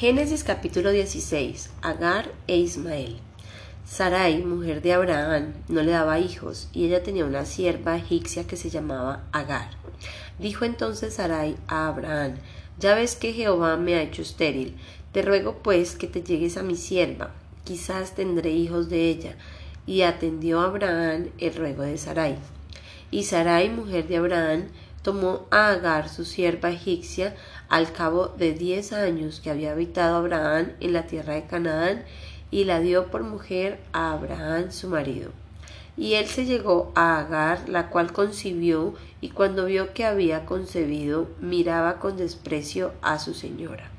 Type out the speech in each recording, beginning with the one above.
Génesis capítulo 16. Agar e Ismael. Sarai, mujer de Abraham, no le daba hijos, y ella tenía una sierva egipcia que se llamaba Agar. Dijo entonces Sarai a Abraham, Ya ves que Jehová me ha hecho estéril, te ruego pues que te llegues a mi sierva, quizás tendré hijos de ella. Y atendió Abraham el ruego de Sarai. Y Sarai, mujer de Abraham, tomó a Agar, su sierva egipcia, al cabo de diez años que había habitado Abraham en la tierra de Canaán, y la dio por mujer a Abraham su marido. Y él se llegó a Agar, la cual concibió, y cuando vio que había concebido, miraba con desprecio a su señora.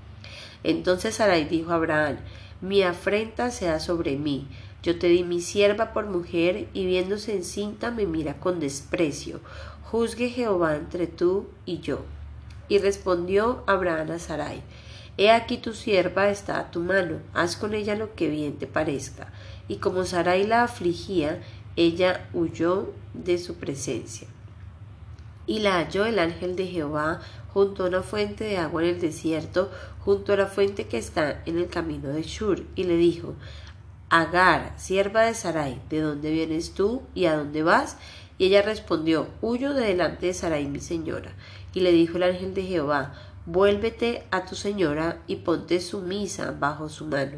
Entonces Sarai dijo a Abraham, Mi afrenta sea sobre mí, yo te di mi sierva por mujer, y viéndose encinta me mira con desprecio. Juzgue Jehová entre tú y yo. Y respondió Abraham a Sarai, He aquí tu sierva está a tu mano, haz con ella lo que bien te parezca. Y como Sarai la afligía, ella huyó de su presencia. Y la halló el ángel de Jehová junto a una fuente de agua en el desierto, junto a la fuente que está en el camino de Shur, y le dijo, Agar, sierva de Sarai, ¿de dónde vienes tú y a dónde vas? Y ella respondió, Huyo de delante de Sarai mi señora. Y le dijo el ángel de Jehová, Vuélvete a tu señora y ponte sumisa bajo su mano.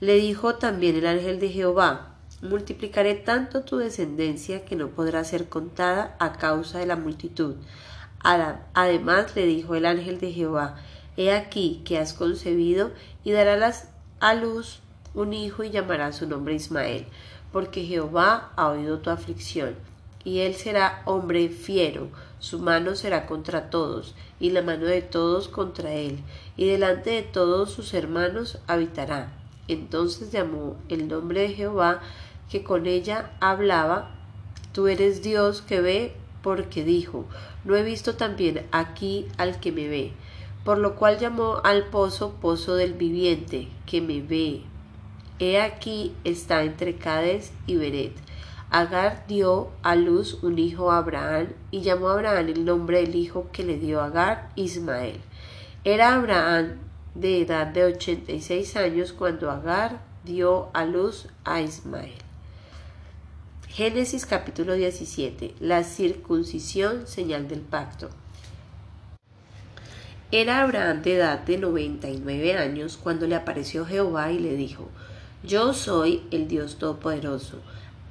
Le dijo también el ángel de Jehová, Multiplicaré tanto tu descendencia que no podrá ser contada a causa de la multitud. Además le dijo el ángel de Jehová, He aquí que has concebido y darás a luz un hijo y llamará su nombre Ismael, porque Jehová ha oído tu aflicción, y él será hombre fiero, su mano será contra todos, y la mano de todos contra él, y delante de todos sus hermanos habitará. Entonces llamó el nombre de Jehová, que con ella hablaba, Tú eres Dios que ve, porque dijo, No he visto también aquí al que me ve, por lo cual llamó al pozo pozo del viviente, que me ve, He aquí está entre Cades y Beret. Agar dio a luz un hijo a Abraham y llamó a Abraham el nombre del hijo que le dio Agar Ismael. Era Abraham de edad de ochenta y seis años cuando Agar dio a luz a Ismael. Génesis capítulo 17. La circuncisión, señal del pacto. Era Abraham de edad de noventa y nueve años cuando le apareció Jehová y le dijo, yo soy el Dios Todopoderoso.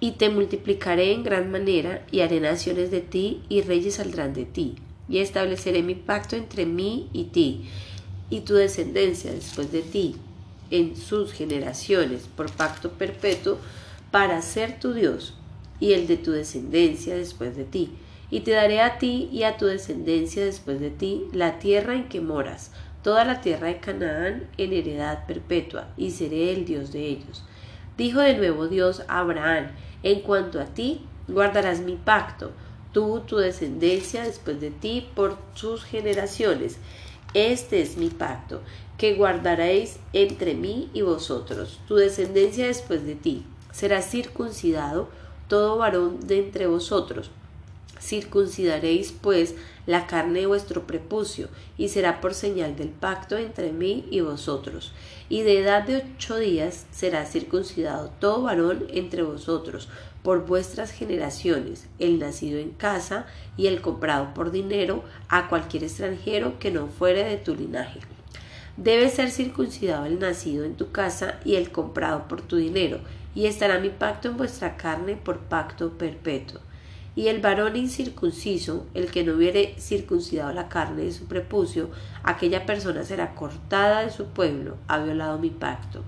Y te multiplicaré en gran manera, y haré naciones de ti, y reyes saldrán de ti, y estableceré mi pacto entre mí y ti, y tu descendencia después de ti, en sus generaciones, por pacto perpetuo, para ser tu Dios, y el de tu descendencia después de ti. Y te daré a ti y a tu descendencia después de ti la tierra en que moras, toda la tierra de Canaán en heredad perpetua, y seré el Dios de ellos. Dijo de nuevo Dios a Abraham, en cuanto a ti, guardarás mi pacto, tú, tu descendencia después de ti, por sus generaciones. Este es mi pacto, que guardaréis entre mí y vosotros, tu descendencia después de ti. Será circuncidado todo varón de entre vosotros, Circuncidaréis, pues, la carne de vuestro prepucio, y será por señal del pacto entre mí y vosotros. Y de edad de ocho días será circuncidado todo varón entre vosotros, por vuestras generaciones, el nacido en casa y el comprado por dinero a cualquier extranjero que no fuere de tu linaje. Debe ser circuncidado el nacido en tu casa y el comprado por tu dinero, y estará mi pacto en vuestra carne por pacto perpetuo. Y el varón incircunciso, el que no hubiere circuncidado la carne de su prepucio, aquella persona será cortada de su pueblo, ha violado mi pacto.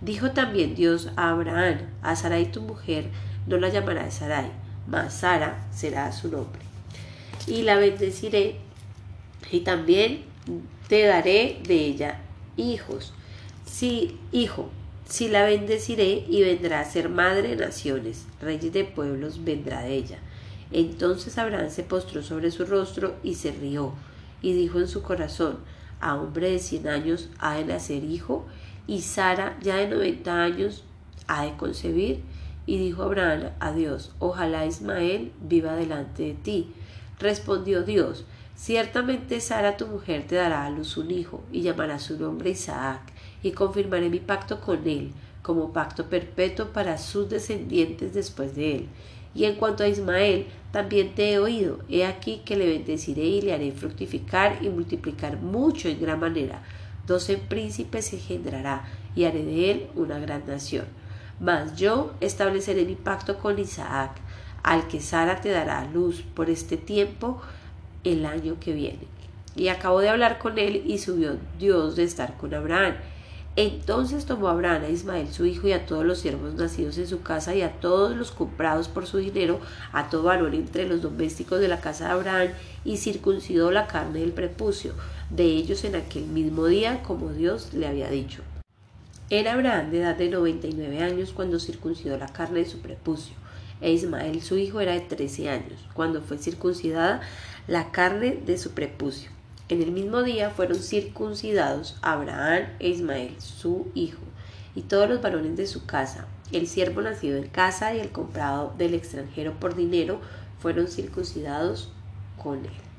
Dijo también Dios a Abraham, a Sarai tu mujer no la llamará Sarai, mas Sara será su nombre. Y la bendeciré, y también te daré de ella hijos. Sí, hijo, si la bendeciré y vendrá a ser madre de naciones, reyes de pueblos vendrá de ella. Entonces Abraham se postró sobre su rostro y se rió, y dijo en su corazón, a hombre de cien años ha de nacer hijo, y Sara ya de noventa años ha de concebir. Y dijo Abraham a Dios, ojalá Ismael viva delante de ti. Respondió Dios, ciertamente Sara tu mujer te dará a luz un hijo, y llamará su nombre Isaac, y confirmaré mi pacto con él, como pacto perpetuo para sus descendientes después de él. Y en cuanto a Ismael, también te he oído, he aquí que le bendeciré y le haré fructificar y multiplicar mucho en gran manera. Doce príncipes engendrará, y haré de él una gran nación. Mas yo estableceré mi pacto con Isaac, al que Sara te dará luz por este tiempo el año que viene. Y acabó de hablar con él y subió Dios de estar con Abraham. Entonces tomó Abraham a Ismael su hijo y a todos los siervos nacidos en su casa y a todos los comprados por su dinero, a todo varón entre los domésticos de la casa de Abraham, y circuncidó la carne del prepucio de ellos en aquel mismo día, como Dios le había dicho. Era Abraham de edad de noventa y nueve años cuando circuncidó la carne de su prepucio, e Ismael su hijo era de trece años, cuando fue circuncidada la carne de su prepucio. En el mismo día fueron circuncidados Abraham e Ismael, su hijo, y todos los varones de su casa. El siervo nacido en casa y el comprado del extranjero por dinero fueron circuncidados con él.